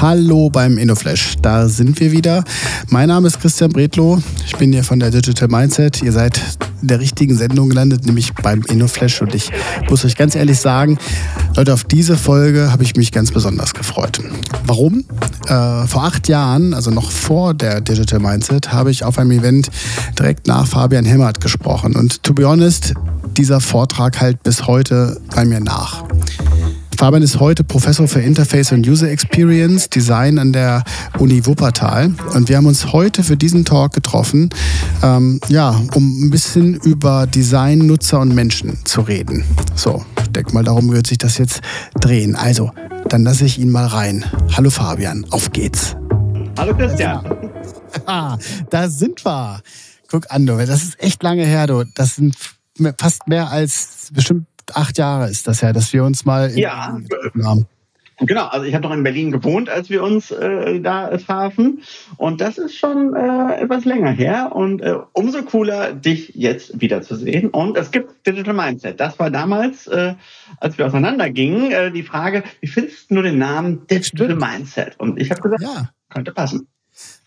Hallo beim InnoFlash, da sind wir wieder. Mein Name ist Christian Bredlow, ich bin hier von der Digital Mindset. Ihr seid in der richtigen Sendung gelandet, nämlich beim InnoFlash. Und ich muss euch ganz ehrlich sagen, Leute, auf diese Folge habe ich mich ganz besonders gefreut. Warum? Äh, vor acht Jahren, also noch vor der Digital Mindset, habe ich auf einem Event direkt nach Fabian Hemmert gesprochen. Und to be honest, dieser Vortrag halt bis heute bei mir nach. Fabian ist heute Professor für Interface und User Experience Design an der Uni Wuppertal. Und wir haben uns heute für diesen Talk getroffen, ähm, ja, um ein bisschen über Design, Nutzer und Menschen zu reden. So, ich denke mal, darum wird sich das jetzt drehen. Also, dann lasse ich ihn mal rein. Hallo Fabian, auf geht's. Hallo Christian. Ah, da sind wir. Guck an, du, das ist echt lange her, du. Das sind fast mehr als bestimmt acht Jahre ist das ja, dass wir uns mal ja. haben. Genau, also ich habe noch in Berlin gewohnt, als wir uns äh, da trafen. Und das ist schon äh, etwas länger her. Und äh, umso cooler, dich jetzt wiederzusehen. Und es gibt Digital Mindset. Das war damals, äh, als wir auseinandergingen, äh, die Frage, wie findest du den Namen Digital Mindset? Und ich habe gesagt, ja. könnte passen.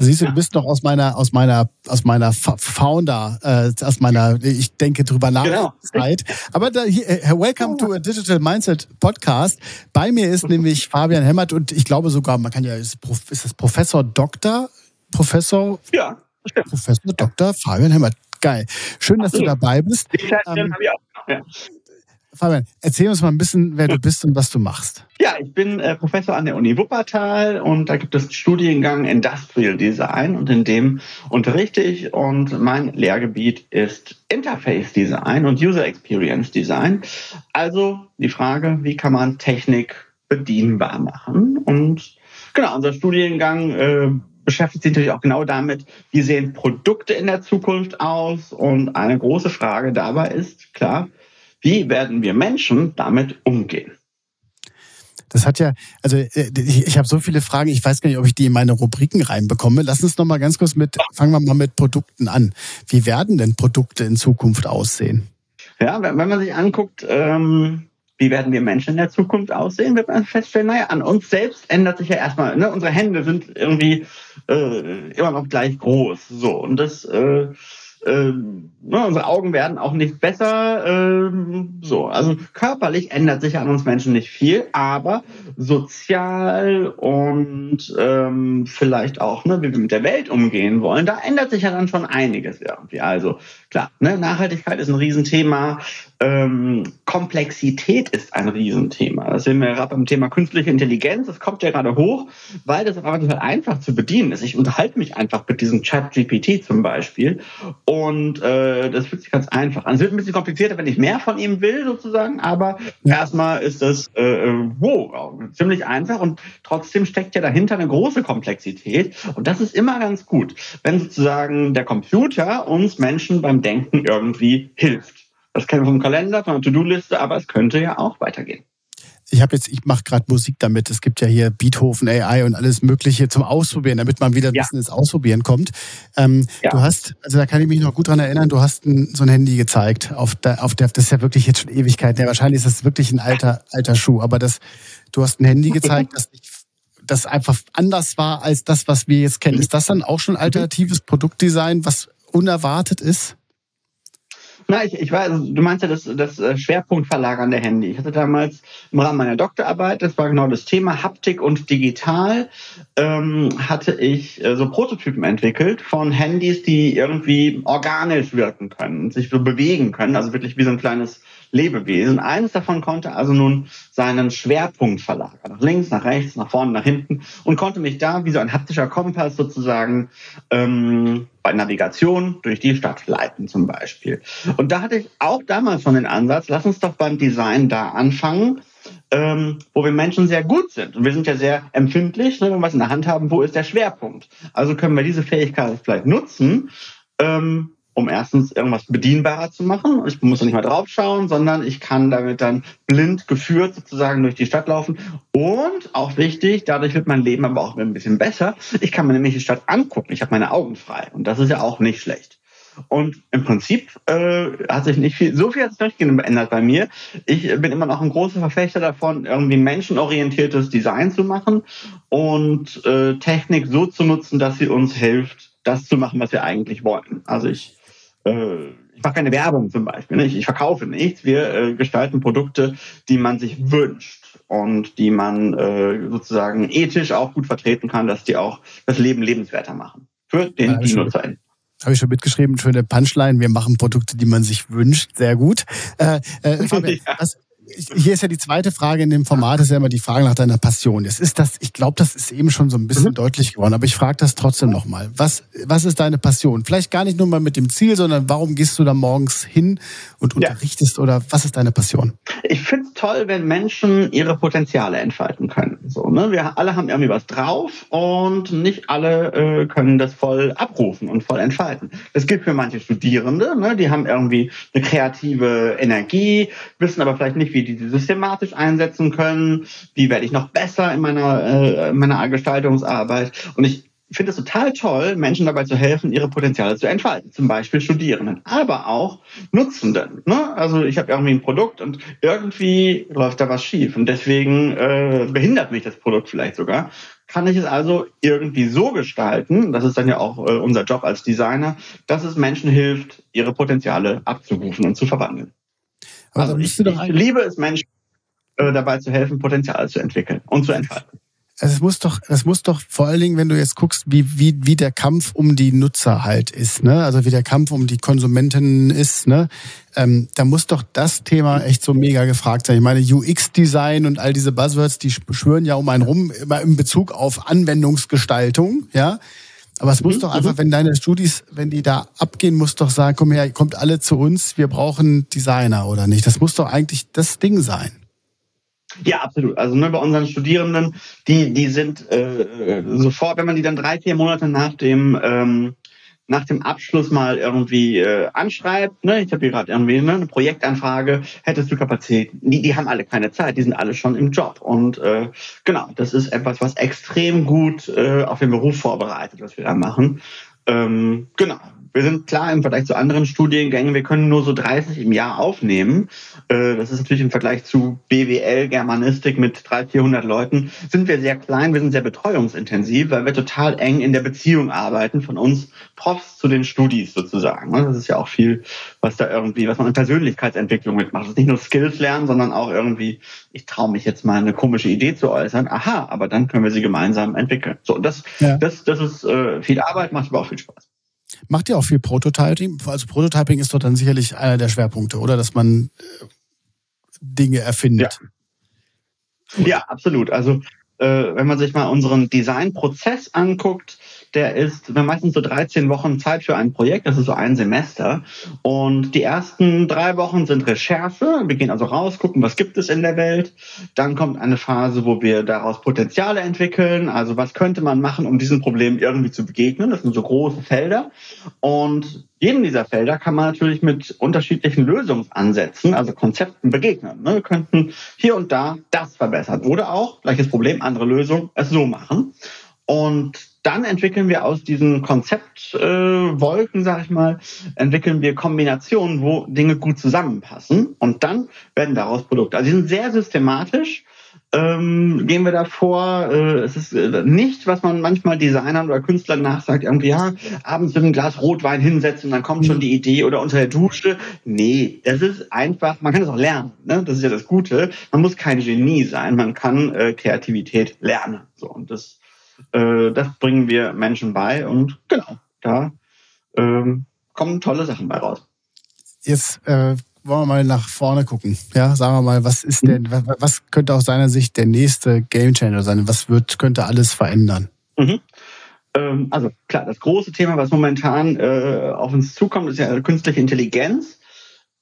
Siehst du, du bist noch aus meiner, aus meiner, aus meiner Founder, äh, aus meiner, ich denke drüber nach genau. Zeit. Aber da, hier, äh, welcome to a Digital Mindset Podcast. Bei mir ist nämlich Fabian Hemmert und ich glaube sogar, man kann ja, ist, ist das Professor Doktor? Professor? Ja, stimmt. Professor Doktor Fabian Hemmert. Geil. Schön, dass du dabei bist. Die Zeit ähm, habe ich auch. Ja. Fabian, erzähl uns mal ein bisschen, wer du bist und was du machst. Ja, ich bin äh, Professor an der Uni Wuppertal und da gibt es Studiengang Industrial Design und in dem unterrichte ich und mein Lehrgebiet ist Interface Design und User Experience Design. Also die Frage, wie kann man Technik bedienbar machen? Und genau, unser Studiengang äh, beschäftigt sich natürlich auch genau damit, wie sehen Produkte in der Zukunft aus? Und eine große Frage dabei ist, klar, wie werden wir Menschen damit umgehen? Das hat ja, also äh, ich, ich habe so viele Fragen, ich weiß gar nicht, ob ich die in meine Rubriken reinbekomme. Lass uns noch mal ganz kurz mit, fangen wir mal mit Produkten an. Wie werden denn Produkte in Zukunft aussehen? Ja, wenn, wenn man sich anguckt, ähm, wie werden wir Menschen in der Zukunft aussehen, wird man feststellen, naja, an uns selbst ändert sich ja erstmal, ne? unsere Hände sind irgendwie äh, immer noch gleich groß. So, und das äh, ähm, ne, unsere Augen werden auch nicht besser. Ähm, so, also körperlich ändert sich an uns Menschen nicht viel, aber sozial und ähm, vielleicht auch, ne, wie wir mit der Welt umgehen wollen, da ändert sich ja dann schon einiges irgendwie. Also klar, ne, Nachhaltigkeit ist ein Riesenthema. Ähm, Komplexität ist ein Riesenthema. Das sehen wir gerade beim Thema künstliche Intelligenz. Das kommt ja gerade hoch, weil das aber total einfach zu bedienen ist. Ich unterhalte mich einfach mit diesem Chat GPT zum Beispiel und äh, das fühlt sich ganz einfach an. Es wird ein bisschen komplizierter, wenn ich mehr von ihm will sozusagen, aber erstmal ist das äh, wow, ziemlich einfach und trotzdem steckt ja dahinter eine große Komplexität und das ist immer ganz gut, wenn sozusagen der Computer uns Menschen beim Denken irgendwie hilft. Das kennen wir vom Kalender, von der To-Do-Liste, aber es könnte ja auch weitergehen. Ich habe jetzt, ich mache gerade Musik damit. Es gibt ja hier Beethoven AI und alles Mögliche zum Ausprobieren, damit man wieder ein ja. bisschen ins Ausprobieren kommt. Ähm, ja. Du hast, also da kann ich mich noch gut dran erinnern, du hast ein, so ein Handy gezeigt. Auf der, auf der, das ist ja wirklich jetzt schon Ewigkeit. Ja, wahrscheinlich ist das wirklich ein alter, alter Schuh, aber das, du hast ein Handy gezeigt, das das einfach anders war als das, was wir jetzt kennen. Ist das dann auch schon alternatives Produktdesign, was unerwartet ist? Na, ich, ich weiß, du meinst ja das, das äh, Schwerpunktverlagern der Handy. Ich hatte damals im Rahmen meiner Doktorarbeit, das war genau das Thema Haptik und Digital, ähm, hatte ich äh, so Prototypen entwickelt von Handys, die irgendwie organisch wirken können, sich so bewegen können, also wirklich wie so ein kleines Lebewesen. Eines davon konnte also nun seinen Schwerpunkt verlagern. Nach links, nach rechts, nach vorne, nach hinten und konnte mich da wie so ein haptischer Kompass sozusagen ähm, bei Navigation durch die Stadt leiten zum Beispiel. Und da hatte ich auch damals schon den Ansatz, lass uns doch beim Design da anfangen, ähm, wo wir Menschen sehr gut sind. Und wir sind ja sehr empfindlich, ne, wenn wir was in der Hand haben, wo ist der Schwerpunkt? Also können wir diese Fähigkeit vielleicht nutzen, ähm, um erstens irgendwas bedienbarer zu machen. Ich muss da nicht mal drauf schauen, sondern ich kann damit dann blind geführt sozusagen durch die Stadt laufen. Und auch wichtig, dadurch wird mein Leben aber auch ein bisschen besser. Ich kann mir nämlich die Stadt angucken. Ich habe meine Augen frei. Und das ist ja auch nicht schlecht. Und im Prinzip äh, hat sich nicht viel, so viel hat sich nicht geändert bei mir. Ich bin immer noch ein großer Verfechter davon, irgendwie menschenorientiertes Design zu machen und äh, Technik so zu nutzen, dass sie uns hilft, das zu machen, was wir eigentlich wollen. Also ich ich mache keine Werbung zum Beispiel. Ich, ich verkaufe nichts. Wir äh, gestalten Produkte, die man sich wünscht und die man äh, sozusagen ethisch auch gut vertreten kann, dass die auch das Leben lebenswerter machen. Für den ja, Nutzer. Habe ich schon mitgeschrieben, schöne Punchline. Wir machen Produkte, die man sich wünscht. Sehr gut. Äh, äh, Fabian, ja. was, hier ist ja die zweite Frage in dem Format, ist ja immer die Frage nach deiner Passion. Jetzt ist das, ich glaube, das ist eben schon so ein bisschen mhm. deutlich geworden, aber ich frage das trotzdem nochmal. Was, was ist deine Passion? Vielleicht gar nicht nur mal mit dem Ziel, sondern warum gehst du da morgens hin und unterrichtest ja. oder was ist deine Passion? Ich finde es toll, wenn Menschen ihre Potenziale entfalten können. So, ne? Wir alle haben irgendwie was drauf und nicht alle äh, können das voll abrufen und voll entfalten. Das gilt für manche Studierende, ne? die haben irgendwie eine kreative Energie, wissen aber vielleicht nicht, wie die sie systematisch einsetzen können, wie werde ich noch besser in meiner, äh, in meiner Gestaltungsarbeit. Und ich finde es total toll, Menschen dabei zu helfen, ihre Potenziale zu entfalten. Zum Beispiel Studierenden, aber auch Nutzenden. Ne? Also ich habe irgendwie ein Produkt und irgendwie läuft da was schief und deswegen äh, behindert mich das Produkt vielleicht sogar. Kann ich es also irgendwie so gestalten, das ist dann ja auch äh, unser Job als Designer, dass es Menschen hilft, ihre Potenziale abzurufen und zu verwandeln. Also ich, ich liebe es, Menschen äh, dabei zu helfen, Potenzial zu entwickeln und zu entfalten. Es muss doch, es muss doch vor allen Dingen, wenn du jetzt guckst, wie, wie, wie der Kampf um die Nutzer halt ist, ne? Also wie der Kampf um die Konsumentinnen ist, ne? Ähm, da muss doch das Thema echt so mega gefragt sein. Ich meine, UX-Design und all diese Buzzwords, die schwören ja um einen rum, immer in Bezug auf Anwendungsgestaltung, ja? Aber es muss mhm. doch einfach, mhm. wenn deine Studis, wenn die da abgehen, muss doch sagen, komm her, kommt alle zu uns, wir brauchen Designer oder nicht. Das muss doch eigentlich das Ding sein. Ja, absolut. Also ne, bei unseren Studierenden, die, die sind äh, sofort, wenn man die dann drei, vier Monate nach dem ähm, nach dem Abschluss mal irgendwie äh, anschreibt, ne, ich habe hier gerade irgendwie ne, eine Projektanfrage, hättest du Kapazität? Die, die haben alle keine Zeit, die sind alle schon im Job. Und äh, genau, das ist etwas, was extrem gut äh, auf den Beruf vorbereitet, was wir da machen. Ähm, genau, wir sind klar im Vergleich zu anderen Studiengängen, wir können nur so 30 im Jahr aufnehmen. Äh, das ist natürlich im Vergleich zu BWL, Germanistik mit 300, 400 Leuten, sind wir sehr klein, wir sind sehr betreuungsintensiv, weil wir total eng in der Beziehung arbeiten von uns Profs zu den Studis sozusagen. Das ist ja auch viel, was da irgendwie, was man in Persönlichkeitsentwicklung mitmacht. Das ist nicht nur Skills lernen, sondern auch irgendwie, ich traue mich jetzt mal eine komische Idee zu äußern. Aha, aber dann können wir sie gemeinsam entwickeln. So, das, ja. das, das ist äh, viel Arbeit, macht aber auch viel Spaß. Macht ihr auch viel Prototyping? Also Prototyping ist doch dann sicherlich einer der Schwerpunkte, oder? Dass man äh, Dinge erfindet. Ja, ja absolut. Also äh, wenn man sich mal unseren Designprozess anguckt, der ist, wir haben meistens so 13 Wochen Zeit für ein Projekt, das ist so ein Semester. Und die ersten drei Wochen sind Recherche. Wir gehen also raus, gucken, was gibt es in der Welt. Dann kommt eine Phase, wo wir daraus Potenziale entwickeln. Also was könnte man machen, um diesem Problem irgendwie zu begegnen? Das sind so große Felder. Und jedem dieser Felder kann man natürlich mit unterschiedlichen Lösungsansätzen, also Konzepten begegnen. Ne? Wir könnten hier und da das verbessern oder auch, gleiches Problem, andere Lösung, es so machen. Und dann entwickeln wir aus diesen Konzeptwolken, äh, sag ich mal, entwickeln wir Kombinationen, wo Dinge gut zusammenpassen und dann werden daraus Produkte. Also die sind sehr systematisch. Ähm, gehen wir davor, äh, es ist äh, nicht, was man manchmal Designern oder Künstlern nachsagt, irgendwie, ja, abends mit einem Glas Rotwein hinsetzen, dann kommt schon die Idee oder unter der Dusche. Nee, das ist einfach, man kann das auch lernen, ne? das ist ja das Gute. Man muss kein Genie sein, man kann äh, Kreativität lernen. So, und das äh, das bringen wir Menschen bei und genau, da ähm, kommen tolle Sachen bei raus. Jetzt äh, wollen wir mal nach vorne gucken. Ja, sagen wir mal, was ist denn, mhm. was könnte aus seiner Sicht der nächste Game Changer sein? Was wird, könnte alles verändern? Mhm. Ähm, also klar, das große Thema, was momentan äh, auf uns zukommt, ist ja künstliche Intelligenz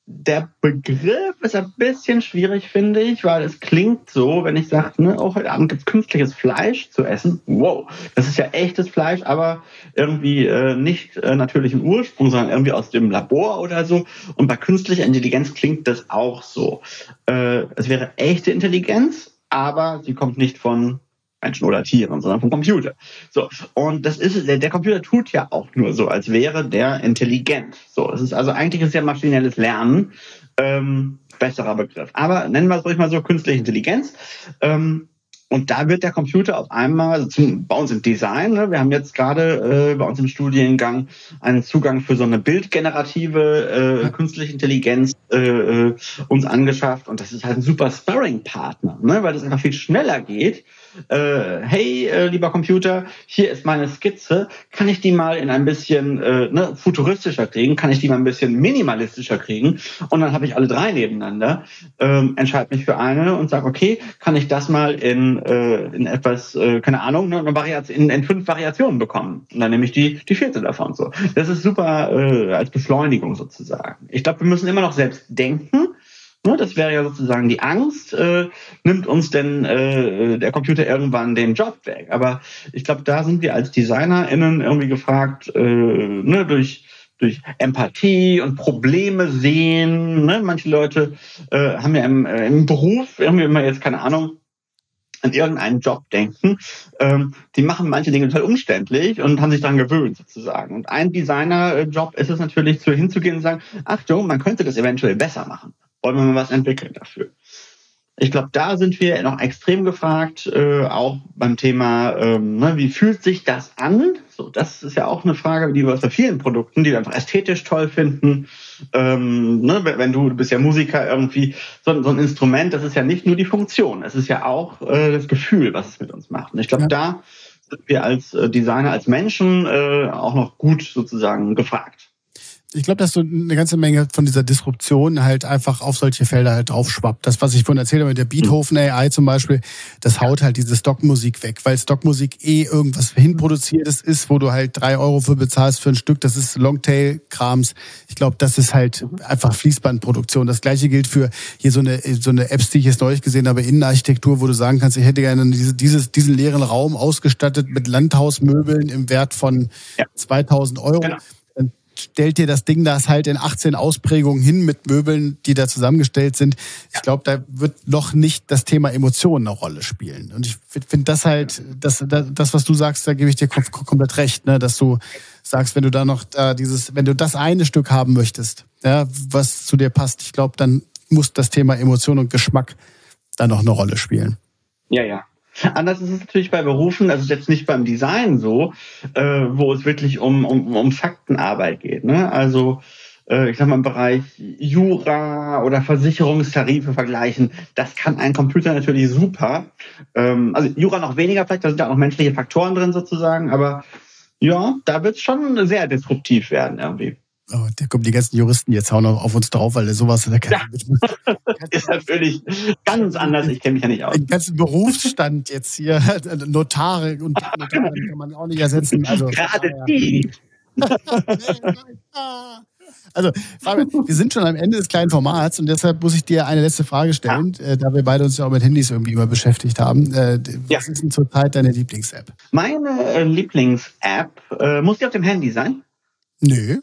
der Begriff ist ein bisschen schwierig, finde ich, weil es klingt so, wenn ich sage, ne, oh, heute Abend gibt es künstliches Fleisch zu essen. Wow, das ist ja echtes Fleisch, aber irgendwie äh, nicht äh, natürlichen Ursprung, sondern irgendwie aus dem Labor oder so. Und bei künstlicher Intelligenz klingt das auch so. Äh, es wäre echte Intelligenz, aber sie kommt nicht von Menschen oder Tieren, sondern vom Computer. So. Und das ist, der, der Computer tut ja auch nur so, als wäre der intelligent. So. Es ist also eigentlich ist ja maschinelles Lernen, ähm, besserer Begriff. Aber nennen wir es ruhig mal so künstliche Intelligenz. Ähm, und da wird der Computer auf einmal, also zum, bei uns im Design, ne, wir haben jetzt gerade äh, bei uns im Studiengang einen Zugang für so eine bildgenerative äh, künstliche Intelligenz äh, äh, uns angeschafft. Und das ist halt ein super Sparring-Partner, ne, weil das einfach viel schneller geht äh, hey, äh, lieber Computer, hier ist meine Skizze, kann ich die mal in ein bisschen äh, ne, futuristischer kriegen, kann ich die mal ein bisschen minimalistischer kriegen und dann habe ich alle drei nebeneinander, ähm, entscheide mich für eine und sage, okay, kann ich das mal in, äh, in etwas, äh, keine Ahnung, ne, in, in fünf Variationen bekommen und dann nehme ich die, die vierte davon. So, Das ist super äh, als Beschleunigung sozusagen. Ich glaube, wir müssen immer noch selbst denken, das wäre ja sozusagen die Angst, äh, nimmt uns denn äh, der Computer irgendwann den Job weg. Aber ich glaube, da sind wir als DesignerInnen irgendwie gefragt, äh, ne, durch durch Empathie und Probleme sehen. Ne? Manche Leute äh, haben ja im, äh, im Beruf irgendwie immer jetzt keine Ahnung an irgendeinen Job denken. Ähm, die machen manche Dinge total umständlich und haben sich daran gewöhnt sozusagen. Und ein Designerjob ist es natürlich, zu hinzugehen und sagen, Achtung, man könnte das eventuell besser machen wollen wir mal was entwickeln dafür. Ich glaube, da sind wir noch extrem gefragt, äh, auch beim Thema, ähm, ne, wie fühlt sich das an? So, das ist ja auch eine Frage, die wir bei vielen Produkten, die wir einfach ästhetisch toll finden. Ähm, ne, wenn du, du bist ja Musiker irgendwie, so, so, ein Instrument, das ist ja nicht nur die Funktion, es ist ja auch äh, das Gefühl, was es mit uns macht. Und ich glaube, ja. da sind wir als äh, Designer, als Menschen äh, auch noch gut sozusagen gefragt ich glaube, dass so eine ganze Menge von dieser Disruption halt einfach auf solche Felder halt draufschwappt. Das, was ich vorhin erzählt habe mit der Beethoven AI zum Beispiel, das haut halt diese Stockmusik weg, weil Stockmusik eh irgendwas hinproduziertes ist, wo du halt drei Euro für bezahlst für ein Stück. Das ist Longtail-Krams. Ich glaube, das ist halt einfach Fließbandproduktion. Das gleiche gilt für hier so eine, so eine Apps, die ich jetzt neulich gesehen habe, Innenarchitektur, wo du sagen kannst, ich hätte gerne diese, dieses, diesen leeren Raum ausgestattet mit Landhausmöbeln im Wert von ja. 2000 Euro. Genau stellt dir das Ding das halt in 18 Ausprägungen hin mit Möbeln, die da zusammengestellt sind. Ich glaube, da wird noch nicht das Thema Emotionen eine Rolle spielen. Und ich finde das halt, das, das, was du sagst, da gebe ich dir komplett recht, ne? dass du sagst, wenn du da noch da dieses, wenn du das eine Stück haben möchtest, ja, was zu dir passt, ich glaube, dann muss das Thema Emotion und Geschmack da noch eine Rolle spielen. Ja, ja, Anders ist es natürlich bei Berufen, also jetzt nicht beim Design so, äh, wo es wirklich um, um, um Faktenarbeit geht. Ne? Also äh, ich sag mal im Bereich Jura oder Versicherungstarife vergleichen, das kann ein Computer natürlich super. Ähm, also Jura noch weniger vielleicht, da sind ja auch noch menschliche Faktoren drin sozusagen, aber ja, da wird es schon sehr disruptiv werden irgendwie. Oh, da kommen die ganzen Juristen jetzt auch noch auf uns drauf, weil sowas ja. ist natürlich ganz anders. Ich kenne mich ja nicht aus. Den ganzen Berufsstand jetzt hier, Notare und Notare kann man auch nicht ersetzen. Also, Gerade die. Also, Fabian, wir sind schon am Ende des kleinen Formats und deshalb muss ich dir eine letzte Frage stellen, ja. äh, da wir beide uns ja auch mit Handys irgendwie immer beschäftigt haben. Äh, ja. Was ist denn zurzeit deine Lieblings-App? Meine äh, Lieblings-App, äh, muss die auf dem Handy sein? Nö.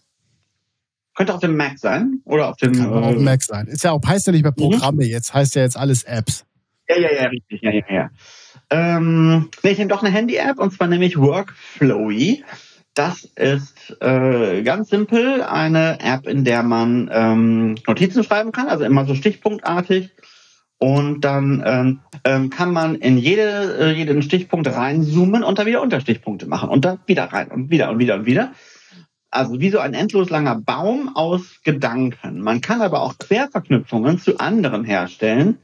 Könnte auf dem Mac sein oder auf dem. Kann äh, auf dem Mac sein. Ist ja auch, heißt ja nicht mehr mhm. Programme mhm. jetzt, heißt ja jetzt alles Apps. Ja, ja, ja, richtig, ja, ja, ja. Ähm, nee, ich nehme doch eine Handy-App und zwar nämlich Workflowy. Das ist äh, ganz simpel eine App, in der man ähm, Notizen schreiben kann, also immer so stichpunktartig. Und dann ähm, ähm, kann man in jede, äh, jeden Stichpunkt reinzoomen und dann wieder Unterstichpunkte machen und dann wieder rein und wieder und wieder und wieder. Also wie so ein endlos langer Baum aus Gedanken. Man kann aber auch Querverknüpfungen zu anderen herstellen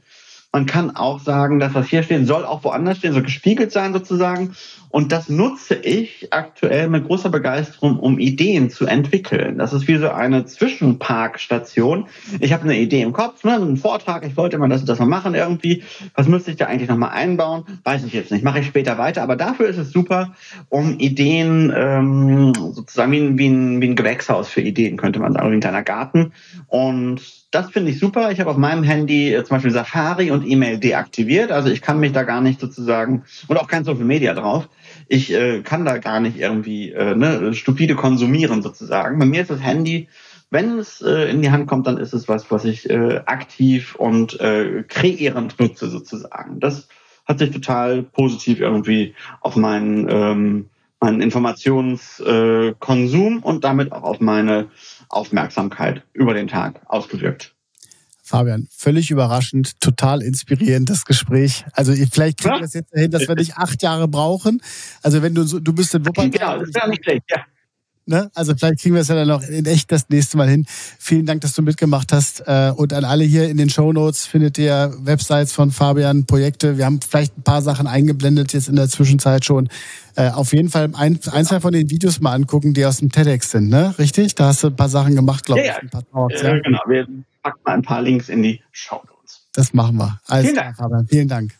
man kann auch sagen, dass was hier steht, soll auch woanders stehen, soll gespiegelt sein sozusagen. Und das nutze ich aktuell mit großer Begeisterung, um Ideen zu entwickeln. Das ist wie so eine Zwischenparkstation. Ich habe eine Idee im Kopf, ne, einen Vortrag, ich wollte mal das, das mal machen irgendwie. Was müsste ich da eigentlich nochmal einbauen? Weiß ich jetzt nicht, mache ich später weiter. Aber dafür ist es super, um Ideen ähm, sozusagen wie ein, wie, ein, wie ein Gewächshaus für Ideen, könnte man sagen, wie ein kleiner Garten. Und das finde ich super. Ich habe auf meinem Handy äh, zum Beispiel Safari und E-Mail deaktiviert. Also ich kann mich da gar nicht sozusagen und auch kein Social Media drauf. Ich äh, kann da gar nicht irgendwie äh, ne, stupide konsumieren sozusagen. Bei mir ist das Handy, wenn es äh, in die Hand kommt, dann ist es was, was ich äh, aktiv und äh, kreierend nutze sozusagen. Das hat sich total positiv irgendwie auf meinen, ähm, meinen Informationskonsum äh, und damit auch auf meine Aufmerksamkeit über den Tag ausgewirkt. Fabian, völlig überraschend, total inspirierend das Gespräch. Also vielleicht kriegen wir es jetzt dahin, dass wir nicht acht Jahre brauchen. Also wenn du so, du bist in Wuppertal. Genau, das wäre nicht schlecht, ja. Ne? Also vielleicht kriegen wir es ja dann noch in echt das nächste Mal hin. Vielen Dank, dass du mitgemacht hast. Äh, und an alle hier in den Show Notes findet ihr Websites von Fabian, Projekte. Wir haben vielleicht ein paar Sachen eingeblendet jetzt in der Zwischenzeit schon. Äh, auf jeden Fall ein, ein, zwei von den Videos mal angucken, die aus dem TEDx sind, ne? Richtig? Da hast du ein paar Sachen gemacht, glaube ja, ich. Ein paar Talks, ja. genau. Wir packen mal ein paar Links in die Show Notes. Das machen wir. Alles Vielen Dank. Fabian. Vielen Dank.